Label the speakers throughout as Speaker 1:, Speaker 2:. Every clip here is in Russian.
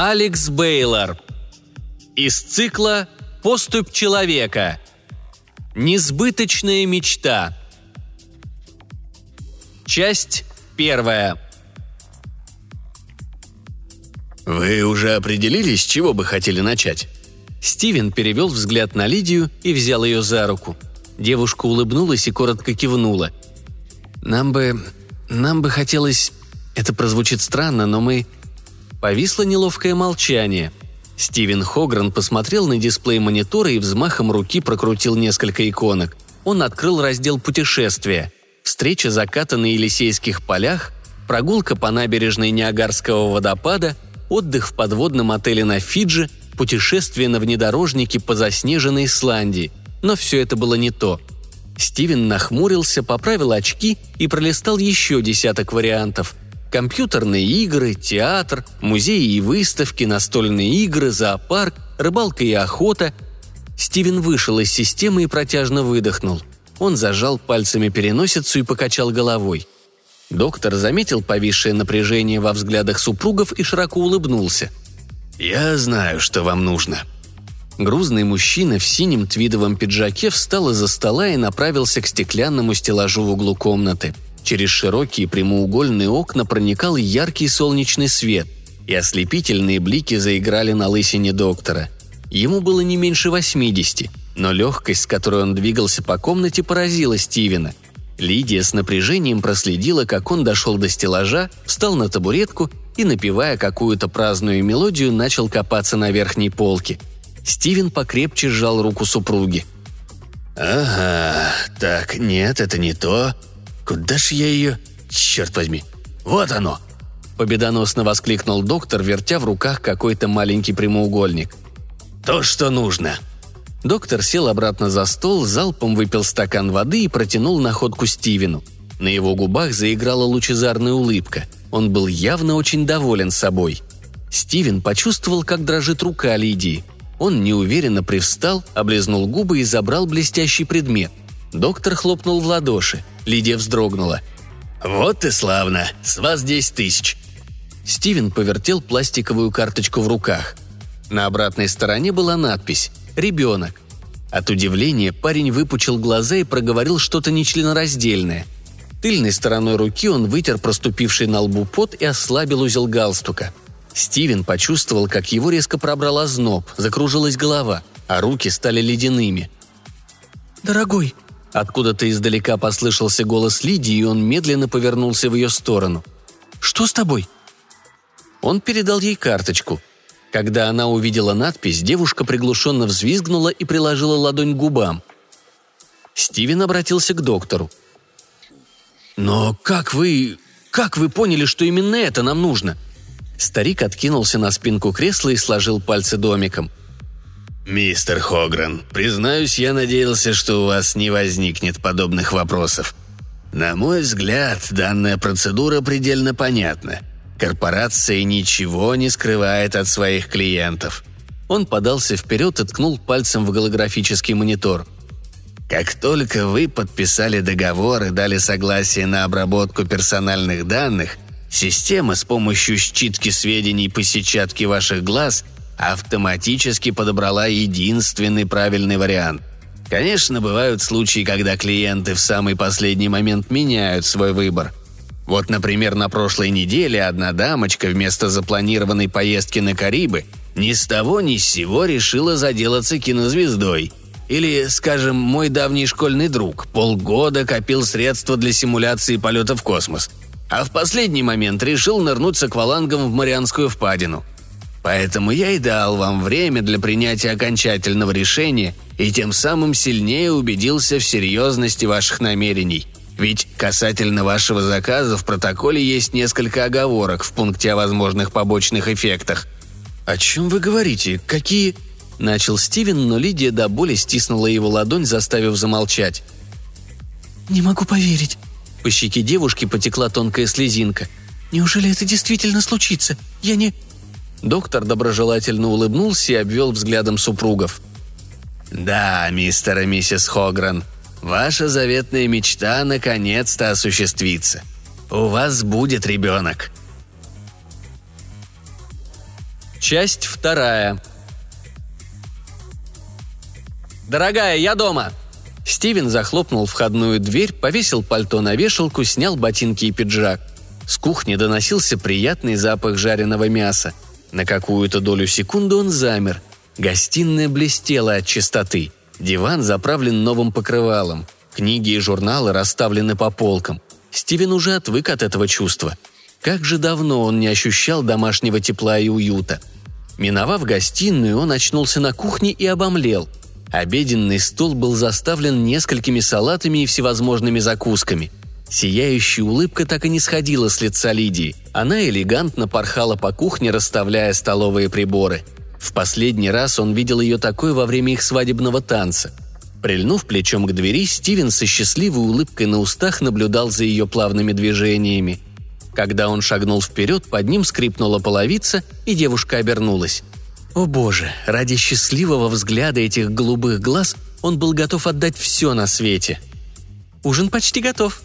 Speaker 1: Алекс Бейлор. Из цикла «Поступь человека». Несбыточная мечта. Часть первая.
Speaker 2: «Вы уже определились, с чего бы хотели начать?»
Speaker 1: Стивен перевел взгляд на Лидию и взял ее за руку. Девушка улыбнулась и коротко кивнула. «Нам бы... нам бы хотелось... Это прозвучит странно, но мы...» Повисло неловкое молчание. Стивен Хогран посмотрел на дисплей монитора и взмахом руки прокрутил несколько иконок. Он открыл раздел «Путешествия». Встреча заката на Елисейских полях, прогулка по набережной Ниагарского водопада, отдых в подводном отеле на Фиджи, путешествие на внедорожнике по заснеженной Исландии. Но все это было не то. Стивен нахмурился, поправил очки и пролистал еще десяток вариантов – Компьютерные игры, театр, музеи и выставки, настольные игры, зоопарк, рыбалка и охота. Стивен вышел из системы и протяжно выдохнул. Он зажал пальцами переносицу и покачал головой. Доктор заметил повисшее напряжение во взглядах супругов и широко улыбнулся.
Speaker 2: «Я знаю, что вам нужно»,
Speaker 1: Грузный мужчина в синем твидовом пиджаке встал из-за стола и направился к стеклянному стеллажу в углу комнаты – Через широкие прямоугольные окна проникал яркий солнечный свет, и ослепительные блики заиграли на лысине доктора. Ему было не меньше 80, но легкость, с которой он двигался по комнате, поразила Стивена. Лидия с напряжением проследила, как он дошел до стеллажа, встал на табуретку и, напевая какую-то праздную мелодию, начал копаться на верхней полке. Стивен покрепче сжал руку супруги.
Speaker 2: «Ага, так, нет, это не то. Куда ж я ее... Черт возьми! Вот оно!»
Speaker 1: Победоносно воскликнул доктор, вертя в руках какой-то маленький прямоугольник.
Speaker 2: «То, что нужно!»
Speaker 1: Доктор сел обратно за стол, залпом выпил стакан воды и протянул находку Стивену. На его губах заиграла лучезарная улыбка. Он был явно очень доволен собой. Стивен почувствовал, как дрожит рука Лидии. Он неуверенно привстал, облизнул губы и забрал блестящий предмет. Доктор хлопнул в ладоши. Лидия вздрогнула.
Speaker 2: «Вот и славно! С вас десять тысяч!»
Speaker 1: Стивен повертел пластиковую карточку в руках. На обратной стороне была надпись «Ребенок». От удивления парень выпучил глаза и проговорил что-то нечленораздельное. Тыльной стороной руки он вытер проступивший на лбу пот и ослабил узел галстука. Стивен почувствовал, как его резко пробрал озноб, закружилась голова, а руки стали ледяными.
Speaker 3: «Дорогой»,
Speaker 1: Откуда-то издалека послышался голос Лидии, и он медленно повернулся в ее сторону. «Что с тобой?» Он передал ей карточку. Когда она увидела надпись, девушка приглушенно взвизгнула и приложила ладонь к губам. Стивен обратился к доктору. «Но как вы... как вы поняли, что именно это нам нужно?» Старик откинулся на спинку кресла и сложил пальцы домиком.
Speaker 2: «Мистер Хогран, признаюсь, я надеялся, что у вас не возникнет подобных вопросов. На мой взгляд, данная процедура предельно понятна. Корпорация ничего не скрывает от своих клиентов».
Speaker 1: Он подался вперед и ткнул пальцем в голографический монитор.
Speaker 2: «Как только вы подписали договор и дали согласие на обработку персональных данных, система с помощью считки сведений по сетчатке ваших глаз – автоматически подобрала единственный правильный вариант. Конечно, бывают случаи, когда клиенты в самый последний момент меняют свой выбор. Вот, например, на прошлой неделе одна дамочка вместо запланированной поездки на Карибы ни с того ни с сего решила заделаться кинозвездой. Или, скажем, мой давний школьный друг полгода копил средства для симуляции полета в космос, а в последний момент решил нырнуть с аквалангом в Марианскую впадину – Поэтому я и дал вам время для принятия окончательного решения и тем самым сильнее убедился в серьезности ваших намерений. Ведь касательно вашего заказа в протоколе есть несколько оговорок в пункте о возможных побочных эффектах.
Speaker 1: «О чем вы говорите? Какие...» Начал Стивен, но Лидия до боли стиснула его ладонь, заставив замолчать.
Speaker 3: «Не могу поверить».
Speaker 1: По щеке девушки потекла тонкая слезинка.
Speaker 3: «Неужели это действительно случится? Я не...»
Speaker 1: Доктор доброжелательно улыбнулся и обвел взглядом супругов.
Speaker 2: «Да, мистер и миссис Хогран, ваша заветная мечта наконец-то осуществится. У вас будет ребенок».
Speaker 1: Часть вторая. «Дорогая, я дома!» Стивен захлопнул входную дверь, повесил пальто на вешалку, снял ботинки и пиджак. С кухни доносился приятный запах жареного мяса. На какую-то долю секунды он замер. Гостиная блестела от чистоты. Диван заправлен новым покрывалом. Книги и журналы расставлены по полкам. Стивен уже отвык от этого чувства. Как же давно он не ощущал домашнего тепла и уюта. Миновав гостиную, он очнулся на кухне и обомлел. Обеденный стол был заставлен несколькими салатами и всевозможными закусками. Сияющая улыбка так и не сходила с лица Лидии. Она элегантно порхала по кухне, расставляя столовые приборы. В последний раз он видел ее такой во время их свадебного танца. Прильнув плечом к двери, Стивен со счастливой улыбкой на устах наблюдал за ее плавными движениями. Когда он шагнул вперед, под ним скрипнула половица, и девушка обернулась. О боже, ради счастливого взгляда этих голубых глаз он был готов отдать все на свете. «Ужин почти готов».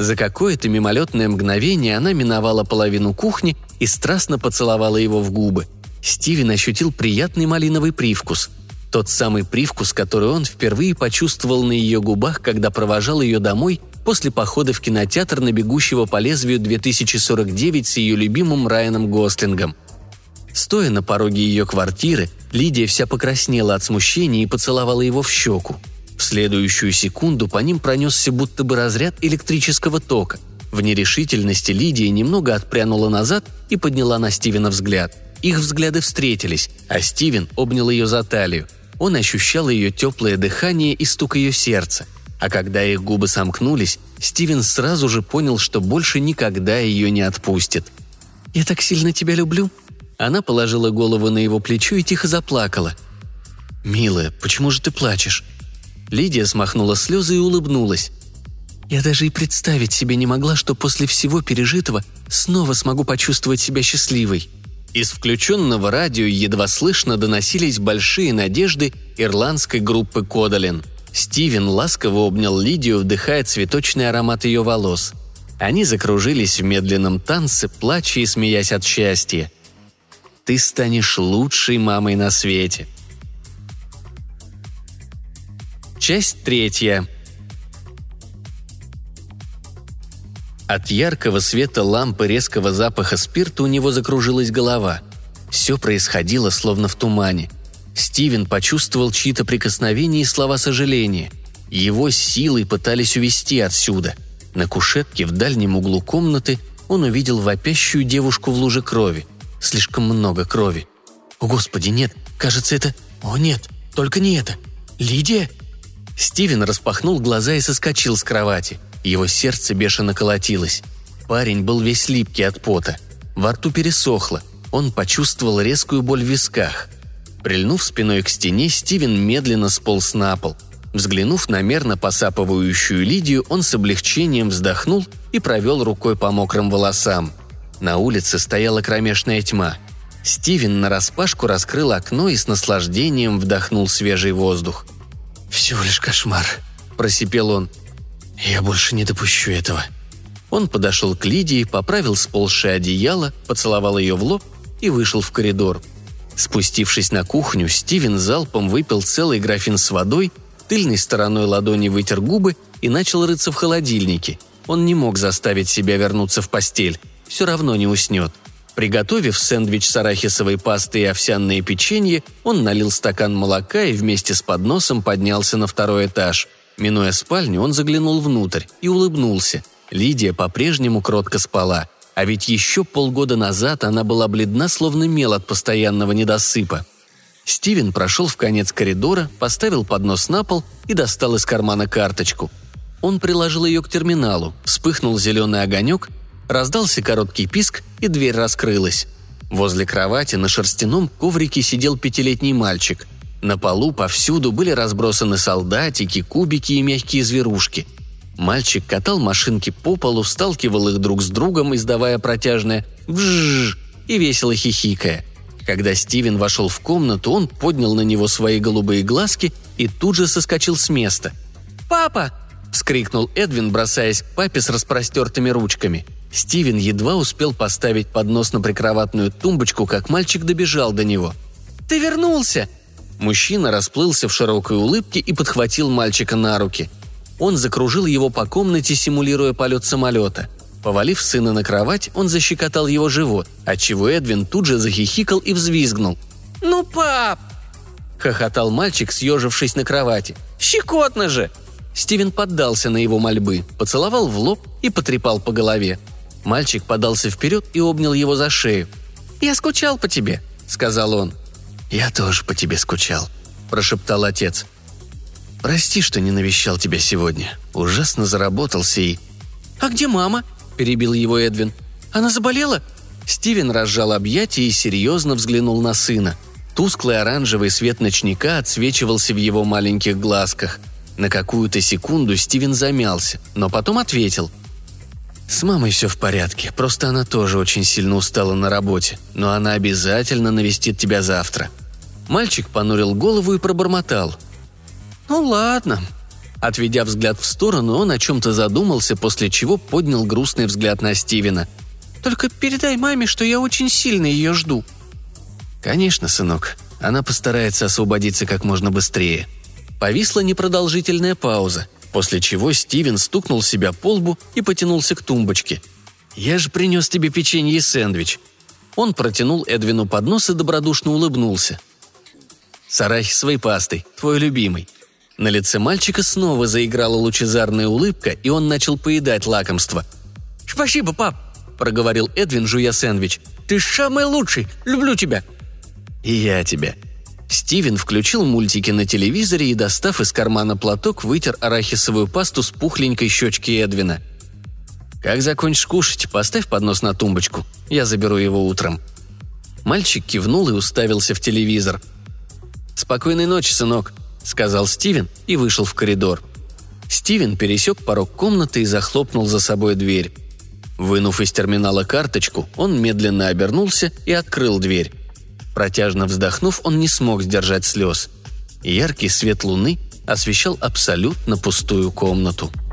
Speaker 1: За какое-то мимолетное мгновение она миновала половину кухни и страстно поцеловала его в губы. Стивен ощутил приятный малиновый привкус. Тот самый привкус, который он впервые почувствовал на ее губах, когда провожал ее домой после похода в кинотеатр на бегущего по лезвию 2049 с ее любимым Райаном Гослингом – Стоя на пороге ее квартиры, Лидия вся покраснела от смущения и поцеловала его в щеку. В следующую секунду по ним пронесся будто бы разряд электрического тока. В нерешительности Лидия немного отпрянула назад и подняла на Стивена взгляд. Их взгляды встретились, а Стивен обнял ее за талию. Он ощущал ее теплое дыхание и стук ее сердца. А когда их губы сомкнулись, Стивен сразу же понял, что больше никогда ее не отпустит. «Я так сильно тебя люблю», она положила голову на его плечо и тихо заплакала. «Милая, почему же ты плачешь?» Лидия смахнула слезы и улыбнулась. «Я даже и представить себе не могла, что после всего пережитого снова смогу почувствовать себя счастливой». Из включенного радио едва слышно доносились большие надежды ирландской группы «Кодалин». Стивен ласково обнял Лидию, вдыхая цветочный аромат ее волос. Они закружились в медленном танце, плача и смеясь от счастья – ты станешь лучшей мамой на свете. Часть третья. От яркого света лампы резкого запаха спирта у него закружилась голова. Все происходило словно в тумане. Стивен почувствовал чьи-то прикосновения и слова сожаления. Его силой пытались увести отсюда. На кушетке в дальнем углу комнаты он увидел вопящую девушку в луже крови – Слишком много крови. О, Господи, нет, кажется, это... О, нет, только не это. Лидия? Стивен распахнул глаза и соскочил с кровати. Его сердце бешено колотилось. Парень был весь липкий от пота. Во рту пересохло. Он почувствовал резкую боль в висках. Прильнув спиной к стене, Стивен медленно сполз на пол. Взглянув на мерно посапывающую Лидию, он с облегчением вздохнул и провел рукой по мокрым волосам. На улице стояла кромешная тьма. Стивен нараспашку раскрыл окно и с наслаждением вдохнул свежий воздух. «Всего лишь кошмар», – просипел он. «Я больше не допущу этого». Он подошел к Лидии, поправил сползшее одеяло, поцеловал ее в лоб и вышел в коридор. Спустившись на кухню, Стивен залпом выпил целый графин с водой, тыльной стороной ладони вытер губы и начал рыться в холодильнике. Он не мог заставить себя вернуться в постель все равно не уснет. Приготовив сэндвич с арахисовой пастой и овсяное печенье, он налил стакан молока и вместе с подносом поднялся на второй этаж. Минуя спальню, он заглянул внутрь и улыбнулся. Лидия по-прежнему кротко спала. А ведь еще полгода назад она была бледна, словно мел от постоянного недосыпа. Стивен прошел в конец коридора, поставил поднос на пол и достал из кармана карточку. Он приложил ее к терминалу, вспыхнул зеленый огонек, Раздался короткий писк, и дверь раскрылась. Возле кровати на шерстяном коврике сидел пятилетний мальчик. На полу повсюду были разбросаны солдатики, кубики и мягкие зверушки. Мальчик катал машинки по полу, сталкивал их друг с другом, издавая протяжное «вжжж» и весело хихикая. Когда Стивен вошел в комнату, он поднял на него свои голубые глазки и тут же соскочил с места. «Папа!» – вскрикнул Эдвин, бросаясь к папе с распростертыми ручками. Стивен едва успел поставить поднос на прикроватную тумбочку, как мальчик добежал до него. «Ты вернулся!» Мужчина расплылся в широкой улыбке и подхватил мальчика на руки. Он закружил его по комнате, симулируя полет самолета. Повалив сына на кровать, он защекотал его живот, отчего Эдвин тут же захихикал и взвизгнул. «Ну, пап!» – хохотал мальчик, съежившись на кровати. «Щекотно же!» Стивен поддался на его мольбы, поцеловал в лоб и потрепал по голове. Мальчик подался вперед и обнял его за шею. «Я скучал по тебе», — сказал он. «Я тоже по тебе скучал», – прошептал отец. «Прости, что не навещал тебя сегодня. Ужасно заработался и...»
Speaker 3: «А где мама?» – перебил его Эдвин. «Она заболела?»
Speaker 1: Стивен разжал объятия и серьезно взглянул на сына. Тусклый оранжевый свет ночника отсвечивался в его маленьких глазках. На какую-то секунду Стивен замялся, но потом ответил. «С мамой все в порядке, просто она тоже очень сильно устала на работе, но она обязательно навестит тебя завтра. Мальчик понурил голову и пробормотал. «Ну ладно». Отведя взгляд в сторону, он о чем-то задумался, после чего поднял грустный взгляд на Стивена.
Speaker 3: «Только передай маме, что я очень сильно ее жду».
Speaker 1: «Конечно, сынок. Она постарается освободиться как можно быстрее». Повисла непродолжительная пауза, после чего Стивен стукнул себя по лбу и потянулся к тумбочке. «Я же принес тебе печенье и сэндвич». Он протянул Эдвину поднос и добродушно улыбнулся – с арахисовой пастой, твой любимый». На лице мальчика снова заиграла лучезарная улыбка, и он начал поедать лакомство.
Speaker 3: «Спасибо, пап», – проговорил Эдвин, жуя сэндвич. «Ты самый лучший! Люблю тебя!»
Speaker 1: «И я тебя», Стивен включил мультики на телевизоре и, достав из кармана платок, вытер арахисовую пасту с пухленькой щечки Эдвина. «Как закончишь кушать, поставь поднос на тумбочку. Я заберу его утром». Мальчик кивнул и уставился в телевизор. «Спокойной ночи, сынок», — сказал Стивен и вышел в коридор. Стивен пересек порог комнаты и захлопнул за собой дверь. Вынув из терминала карточку, он медленно обернулся и открыл дверь. Протяжно вздохнув, он не смог сдержать слез. Яркий свет луны освещал абсолютно пустую комнату –